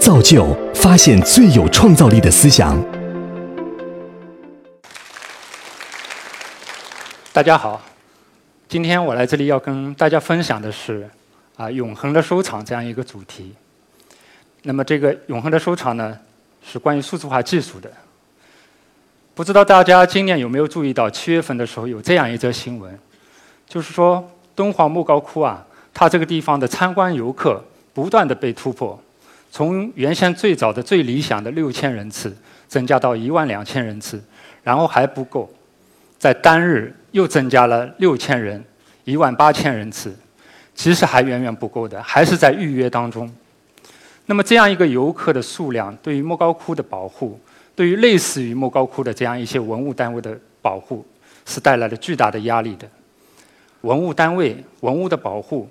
造就发现最有创造力的思想。大家好，今天我来这里要跟大家分享的是啊，永恒的收藏这样一个主题。那么这个永恒的收藏呢，是关于数字化技术的。不知道大家今年有没有注意到，七月份的时候有这样一则新闻，就是说敦煌莫高窟啊，它这个地方的参观游客不断的被突破，从原先最早的最理想的六千人次，增加到一万两千人次，然后还不够，在单日又增加了六千人，一万八千人次，其实还远远不够的，还是在预约当中。那么这样一个游客的数量，对于莫高窟的保护。对于类似于莫高窟的这样一些文物单位的保护，是带来了巨大的压力的。文物单位、文物的保护，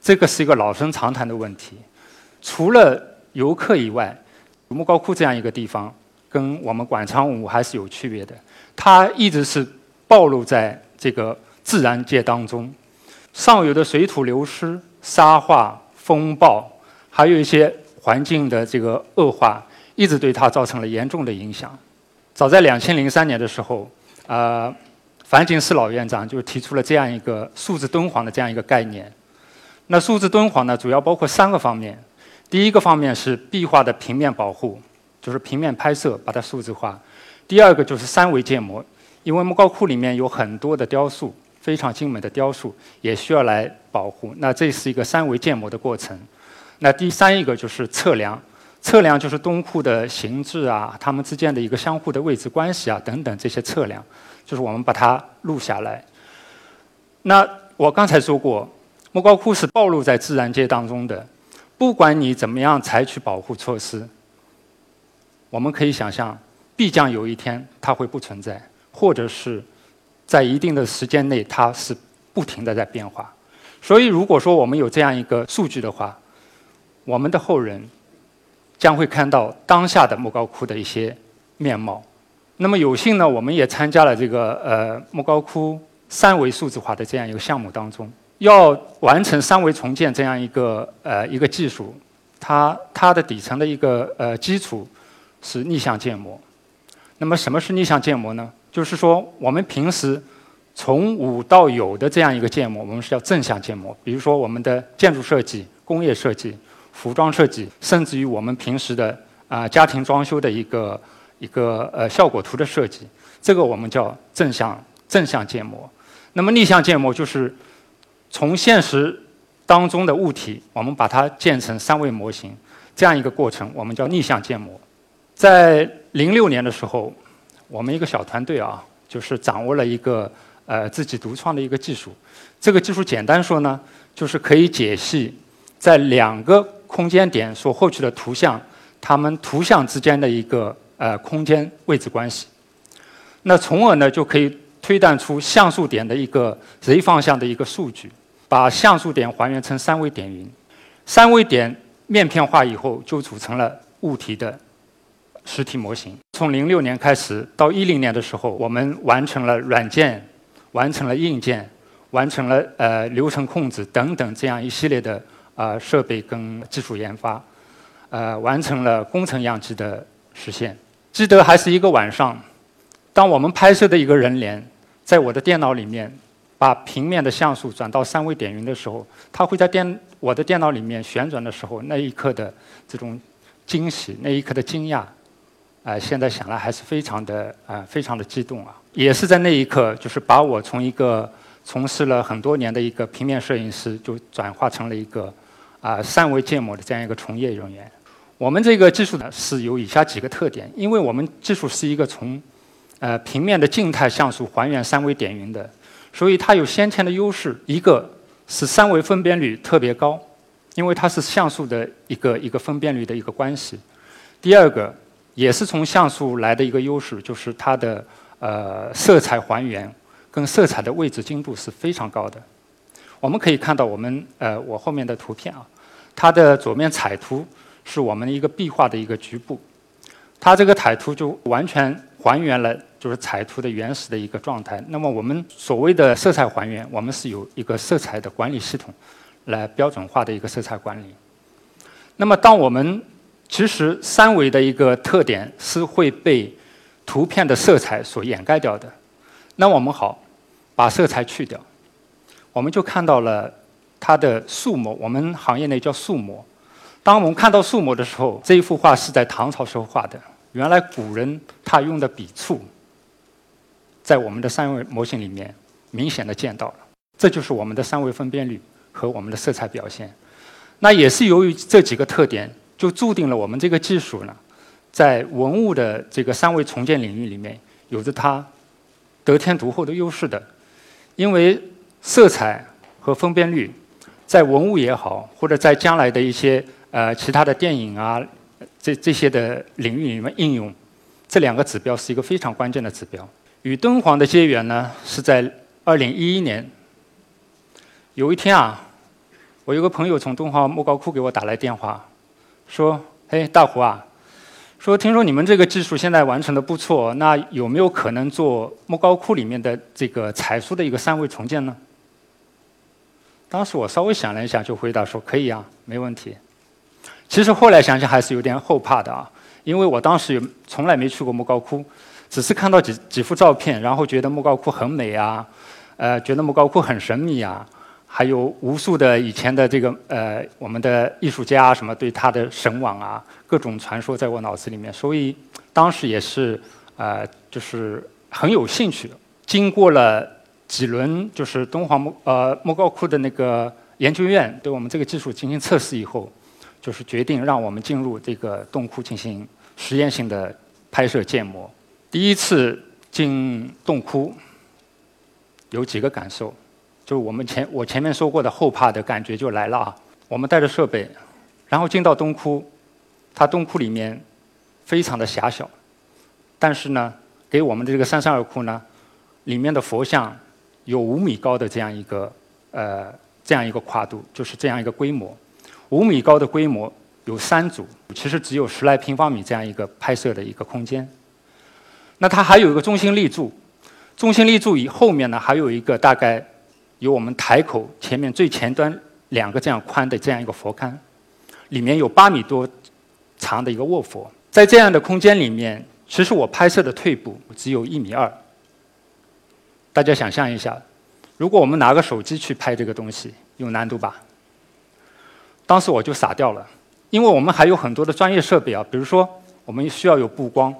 这个是一个老生常谈的问题。除了游客以外，莫高窟这样一个地方，跟我们馆藏文物还是有区别的。它一直是暴露在这个自然界当中，上游的水土流失、沙化、风暴，还有一些环境的这个恶化。一直对它造成了严重的影响。早在两千零三年的时候，呃，樊锦诗老院长就提出了这样一个数字敦煌的这样一个概念。那数字敦煌呢，主要包括三个方面。第一个方面是壁画的平面保护，就是平面拍摄把它数字化。第二个就是三维建模，因为莫高窟里面有很多的雕塑，非常精美的雕塑，也需要来保护。那这是一个三维建模的过程。那第三一个就是测量。测量就是东库的形制啊，它们之间的一个相互的位置关系啊，等等这些测量，就是我们把它录下来。那我刚才说过，莫高窟是暴露在自然界当中的，不管你怎么样采取保护措施，我们可以想象，必将有一天它会不存在，或者是在一定的时间内它是不停的在变化。所以，如果说我们有这样一个数据的话，我们的后人。将会看到当下的莫高窟的一些面貌。那么有幸呢，我们也参加了这个呃莫高窟三维数字化的这样一个项目当中。要完成三维重建这样一个呃一个技术，它它的底层的一个呃基础是逆向建模。那么什么是逆向建模呢？就是说我们平时从无到有的这样一个建模，我们是要正向建模。比如说我们的建筑设计、工业设计。服装设计，甚至于我们平时的啊家庭装修的一个一个呃效果图的设计，这个我们叫正向正向建模。那么逆向建模就是从现实当中的物体，我们把它建成三维模型，这样一个过程，我们叫逆向建模。在零六年的时候，我们一个小团队啊，就是掌握了一个呃自己独创的一个技术。这个技术简单说呢，就是可以解析在两个空间点所获取的图像，它们图像之间的一个呃空间位置关系，那从而呢就可以推断出像素点的一个 z 方向的一个数据，把像素点还原成三维点云，三维点面片化以后就组成了物体的实体模型。从零六年开始到一零年的时候，我们完成了软件，完成了硬件，完成了呃流程控制等等这样一系列的。啊，设备跟技术研发，呃，完成了工程样机的实现。记得还是一个晚上，当我们拍摄的一个人脸，在我的电脑里面把平面的像素转到三维点云的时候，它会在电我的电脑里面旋转的时候，那一刻的这种惊喜，那一刻的惊讶，啊，现在想来还是非常的啊，非常的激动啊。也是在那一刻，就是把我从一个从事了很多年的一个平面摄影师，就转化成了一个。啊，三维建模的这样一个从业人员，我们这个技术呢是有以下几个特点，因为我们技术是一个从呃平面的静态像素还原三维点云的，所以它有先天的优势。一个是三维分辨率特别高，因为它是像素的一个一个分辨率的一个关系。第二个也是从像素来的一个优势，就是它的呃色彩还原跟色彩的位置精度是非常高的。我们可以看到，我们呃，我后面的图片啊，它的左面彩图是我们一个壁画的一个局部，它这个彩图就完全还原了就是彩图的原始的一个状态。那么我们所谓的色彩还原，我们是有一个色彩的管理系统来标准化的一个色彩管理。那么当我们其实三维的一个特点是会被图片的色彩所掩盖掉的。那我们好，把色彩去掉，我们就看到了它的素模，我们行业内叫素模。当我们看到素模的时候，这一幅画是在唐朝时候画的。原来古人他用的笔触，在我们的三维模型里面明显的见到了。这就是我们的三维分辨率和我们的色彩表现。那也是由于这几个特点，就注定了我们这个技术呢，在文物的这个三维重建领域里面，有着它得天独厚的优势的。因为色彩和分辨率，在文物也好，或者在将来的一些呃其他的电影啊，这这些的领域里面应用，这两个指标是一个非常关键的指标。与敦煌的结缘呢，是在二零一一年。有一天啊，我有个朋友从敦煌莫高窟给我打来电话，说：“嘿，大胡啊，说听说你们这个技术现在完成的不错，那有没有可能做莫高窟里面的这个彩书的一个三维重建呢？”当时我稍微想了一下，就回答说：“可以啊，没问题。”其实后来想想还是有点后怕的啊，因为我当时从来没去过莫高窟，只是看到几几幅照片，然后觉得莫高窟很美啊，呃，觉得莫高窟很神秘啊。还有无数的以前的这个呃，我们的艺术家什么对他的神往啊，各种传说在我脑子里面，所以当时也是呃，就是很有兴趣。经过了几轮就是敦煌莫呃莫高窟的那个研究院对我们这个技术进行测试以后，就是决定让我们进入这个洞窟进行实验性的拍摄建模。第一次进洞窟，有几个感受。就是我们前我前面说过的后怕的感觉就来了啊！我们带着设备，然后进到洞窟，它洞窟里面非常的狭小，但是呢，给我们的这个三山二窟呢，里面的佛像有五米高的这样一个呃这样一个跨度，就是这样一个规模，五米高的规模有三组，其实只有十来平方米这样一个拍摄的一个空间。那它还有一个中心立柱，中心立柱以后面呢还有一个大概。有我们台口前面最前端两个这样宽的这样一个佛龛，里面有八米多长的一个卧佛。在这样的空间里面，其实我拍摄的退步只有一米二。大家想象一下，如果我们拿个手机去拍这个东西，有难度吧？当时我就傻掉了，因为我们还有很多的专业设备啊，比如说我们需要有布光，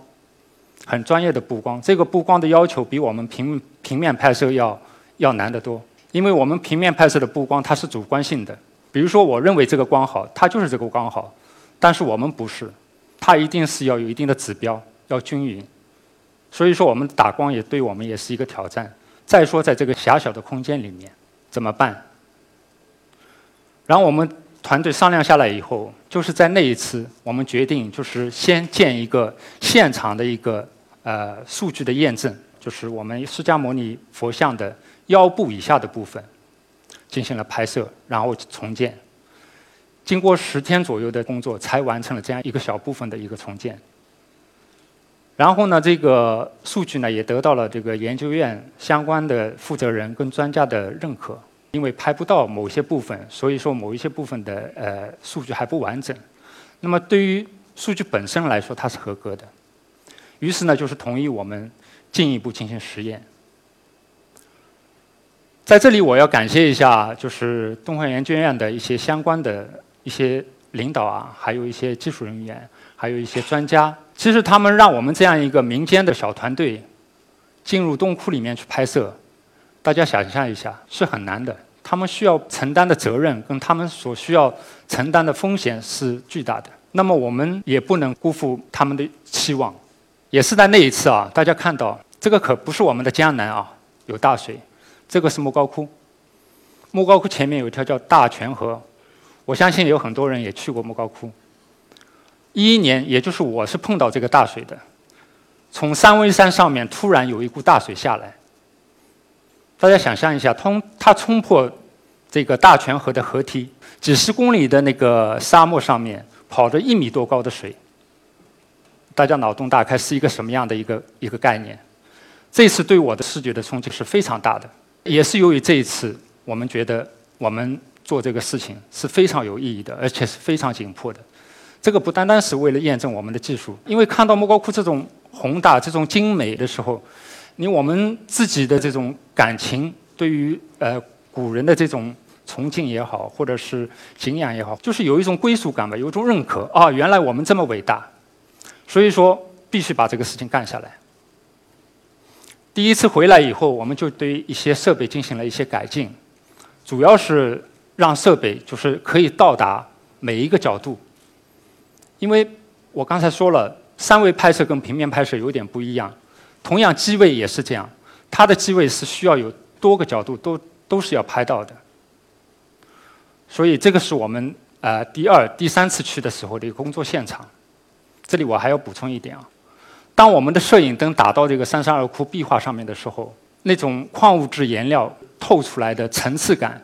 很专业的布光。这个布光的要求比我们平平面拍摄要要难得多。因为我们平面拍摄的布光它是主观性的，比如说我认为这个光好，它就是这个光好，但是我们不是，它一定是要有一定的指标，要均匀。所以说我们打光也对我们也是一个挑战。再说在这个狭小的空间里面怎么办？然后我们团队商量下来以后，就是在那一次我们决定就是先建一个现场的一个呃数据的验证，就是我们释迦牟尼佛像的。腰部以下的部分进行了拍摄，然后重建。经过十天左右的工作，才完成了这样一个小部分的一个重建。然后呢，这个数据呢也得到了这个研究院相关的负责人跟专家的认可。因为拍不到某些部分，所以说某一些部分的呃数据还不完整。那么对于数据本身来说，它是合格的。于是呢，就是同意我们进一步进行实验。在这里，我要感谢一下，就是东方研究院的一些相关的一些领导啊，还有一些技术人员，还有一些专家。其实他们让我们这样一个民间的小团队进入洞窟里面去拍摄，大家想象一下，是很难的。他们需要承担的责任跟他们所需要承担的风险是巨大的。那么我们也不能辜负他们的期望。也是在那一次啊，大家看到这个可不是我们的江南啊，有大水。这个是莫高窟，莫高窟前面有一条叫大泉河，我相信有很多人也去过莫高窟。一一年，也就是我是碰到这个大水的，从三危山上面突然有一股大水下来，大家想象一下，通它冲破这个大泉河的河堤，几十公里的那个沙漠上面跑着一米多高的水，大家脑洞大开是一个什么样的一个一个概念？这次对我的视觉的冲击是非常大的。也是由于这一次，我们觉得我们做这个事情是非常有意义的，而且是非常紧迫的。这个不单单是为了验证我们的技术，因为看到莫高窟这种宏大、这种精美的时候，你我们自己的这种感情，对于呃古人的这种崇敬也好，或者是敬仰也好，就是有一种归属感吧，有一种认可啊，原来我们这么伟大，所以说必须把这个事情干下来。第一次回来以后，我们就对一些设备进行了一些改进，主要是让设备就是可以到达每一个角度。因为我刚才说了，三维拍摄跟平面拍摄有点不一样，同样机位也是这样，它的机位是需要有多个角度都都是要拍到的。所以这个是我们呃第二、第三次去的时候的一个工作现场。这里我还要补充一点啊。当我们的摄影灯打到这个三十二窟壁画上面的时候，那种矿物质颜料透出来的层次感，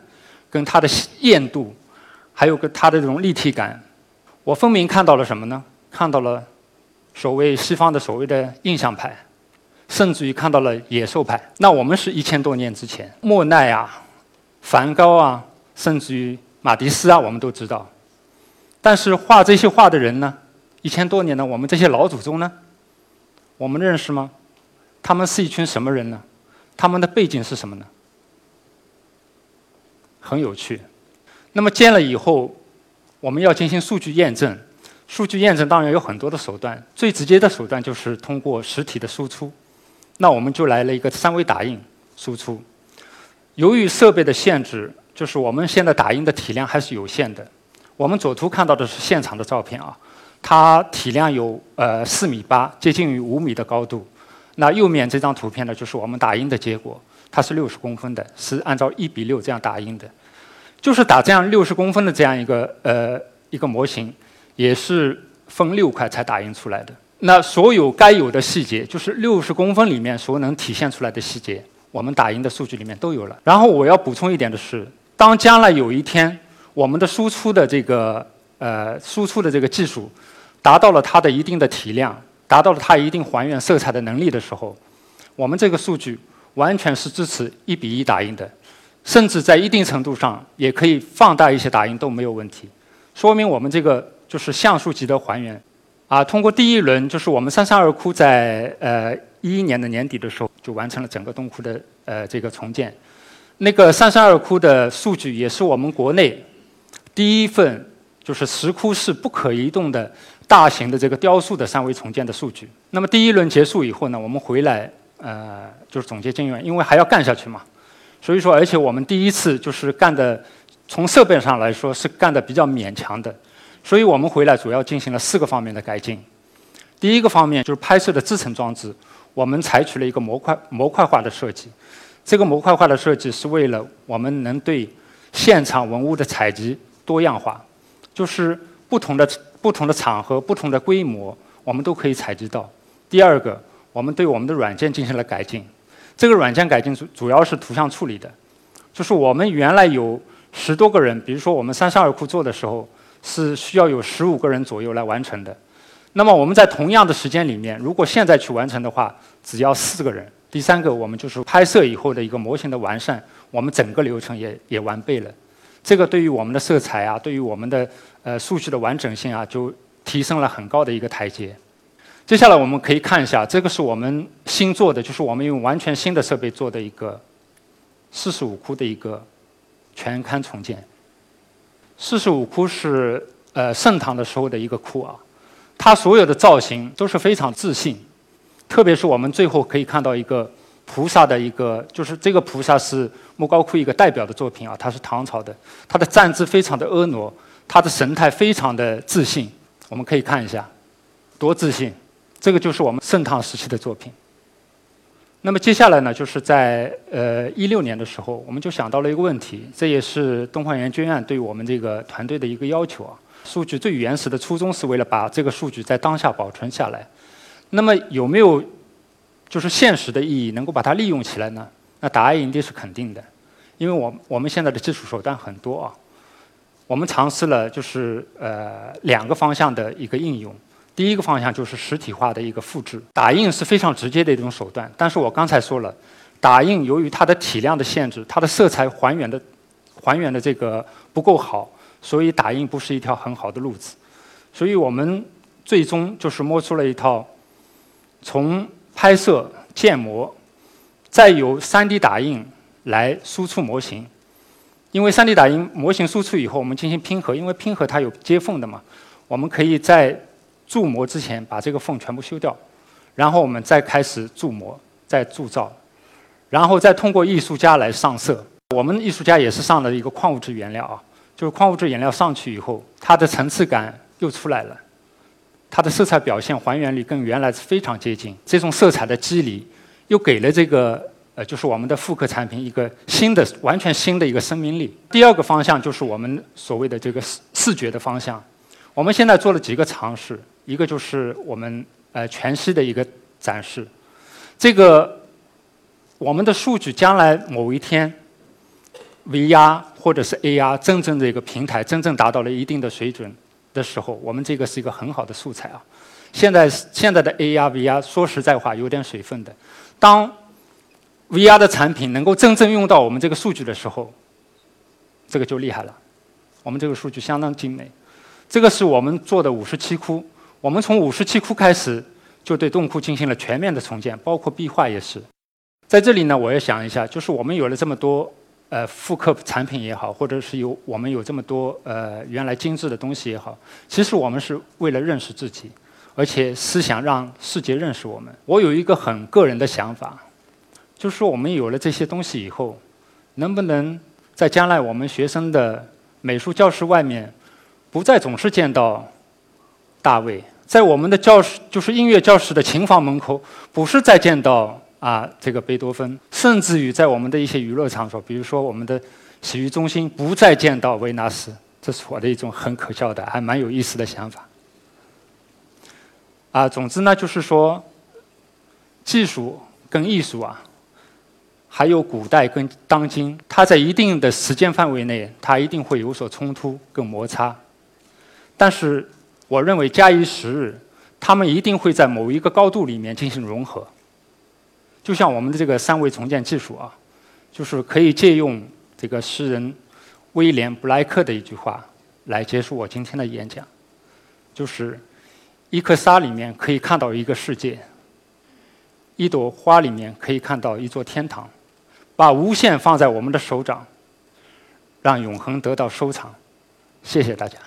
跟它的艳度，还有个它的这种立体感，我分明看到了什么呢？看到了所谓西方的所谓的印象派，甚至于看到了野兽派。那我们是一千多年之前，莫奈啊、梵高啊，甚至于马蒂斯啊，我们都知道。但是画这些画的人呢，一千多年呢，我们这些老祖宗呢？我们认识吗？他们是一群什么人呢？他们的背景是什么呢？很有趣。那么建了以后，我们要进行数据验证。数据验证当然有很多的手段，最直接的手段就是通过实体的输出。那我们就来了一个三维打印输出。由于设备的限制，就是我们现在打印的体量还是有限的。我们左图看到的是现场的照片啊。它体量有呃四米八，接近于五米的高度。那右面这张图片呢，就是我们打印的结果，它是六十公分的，是按照一比六这样打印的。就是打这样六十公分的这样一个呃一个模型，也是分六块才打印出来的。那所有该有的细节，就是六十公分里面所能体现出来的细节，我们打印的数据里面都有了。然后我要补充一点的是，当将来有一天我们的输出的这个呃输出的这个技术。达到了它的一定的体量，达到了它一定还原色彩的能力的时候，我们这个数据完全是支持一比一打印的，甚至在一定程度上也可以放大一些打印都没有问题，说明我们这个就是像素级的还原。啊，通过第一轮，就是我们三山二窟在呃一一年的年底的时候就完成了整个洞窟的呃这个重建，那个三山二窟的数据也是我们国内第一份就是石窟是不可移动的。大型的这个雕塑的三维重建的数据。那么第一轮结束以后呢，我们回来呃就是总结经验，因为还要干下去嘛。所以说，而且我们第一次就是干的，从设备上来说是干的比较勉强的。所以我们回来主要进行了四个方面的改进。第一个方面就是拍摄的支撑装置，我们采取了一个模块模块化的设计。这个模块化的设计是为了我们能对现场文物的采集多样化，就是不同的。不同的场合、不同的规模，我们都可以采集到。第二个，我们对我们的软件进行了改进。这个软件改进主主要是图像处理的，就是我们原来有十多个人，比如说我们三十二库做的时候，是需要有十五个人左右来完成的。那么我们在同样的时间里面，如果现在去完成的话，只要四个人。第三个，我们就是拍摄以后的一个模型的完善，我们整个流程也也完备了。这个对于我们的色彩啊，对于我们的呃数据的完整性啊，就提升了很高的一个台阶。接下来我们可以看一下，这个是我们新做的，就是我们用完全新的设备做的一个四十五窟的一个全刊重建。四十五窟是呃盛唐的时候的一个窟啊，它所有的造型都是非常自信，特别是我们最后可以看到一个。菩萨的一个，就是这个菩萨是莫高窟一个代表的作品啊，他是唐朝的，他的站姿非常的婀娜，他的神态非常的自信，我们可以看一下，多自信，这个就是我们盛唐时期的作品。那么接下来呢，就是在呃一六年的时候，我们就想到了一个问题，这也是东方研究院对我们这个团队的一个要求啊。数据最原始的初衷是为了把这个数据在当下保存下来，那么有没有？就是现实的意义，能够把它利用起来呢？那答案一定是肯定的，因为我我们现在的技术手段很多啊。我们尝试了就是呃两个方向的一个应用。第一个方向就是实体化的一个复制，打印是非常直接的一种手段。但是我刚才说了，打印由于它的体量的限制，它的色彩还原的还原的这个不够好，所以打印不是一条很好的路子。所以我们最终就是摸出了一套从拍摄、建模，再由 3D 打印来输出模型。因为 3D 打印模型输出以后，我们进行拼合，因为拼合它有接缝的嘛，我们可以在铸模之前把这个缝全部修掉，然后我们再开始铸模、再铸造，然后再通过艺术家来上色。我们艺术家也是上了一个矿物质原料啊，就是矿物质颜料上去以后，它的层次感又出来了，它的色彩表现还原力跟原来是非常接近。这种色彩的肌理又给了这个呃，就是我们的复刻产品一个新的、完全新的一个生命力。第二个方向就是我们所谓的这个视视觉的方向。我们现在做了几个尝试，一个就是我们呃全息的一个展示，这个我们的数据将来某一天。VR 或者是 AR 真正的一个平台，真正达到了一定的水准的时候，我们这个是一个很好的素材啊。现在现在的 AR、VR 说实在话有点水分的。当 VR 的产品能够真正用到我们这个数据的时候，这个就厉害了。我们这个数据相当精美。这个是我们做的五十七窟，我们从五十七窟开始就对洞窟进行了全面的重建，包括壁画也是。在这里呢，我也想一下，就是我们有了这么多。呃，复刻产品也好，或者是有我们有这么多呃原来精致的东西也好，其实我们是为了认识自己，而且思想让世界认识我们。我有一个很个人的想法，就是说我们有了这些东西以后，能不能在将来我们学生的美术教室外面，不再总是见到大卫，在我们的教室就是音乐教室的琴房门口，不是再见到。啊，这个贝多芬，甚至于在我们的一些娱乐场所，比如说我们的洗浴中心，不再见到维纳斯，这是我的一种很可笑的，还蛮有意思的想法。啊，总之呢，就是说，技术跟艺术啊，还有古代跟当今，它在一定的时间范围内，它一定会有所冲突跟摩擦。但是，我认为假以时日，他们一定会在某一个高度里面进行融合。就像我们的这个三维重建技术啊，就是可以借用这个诗人威廉布莱克的一句话来结束我今天的演讲，就是一颗沙里面可以看到一个世界，一朵花里面可以看到一座天堂，把无限放在我们的手掌，让永恒得到收藏。谢谢大家。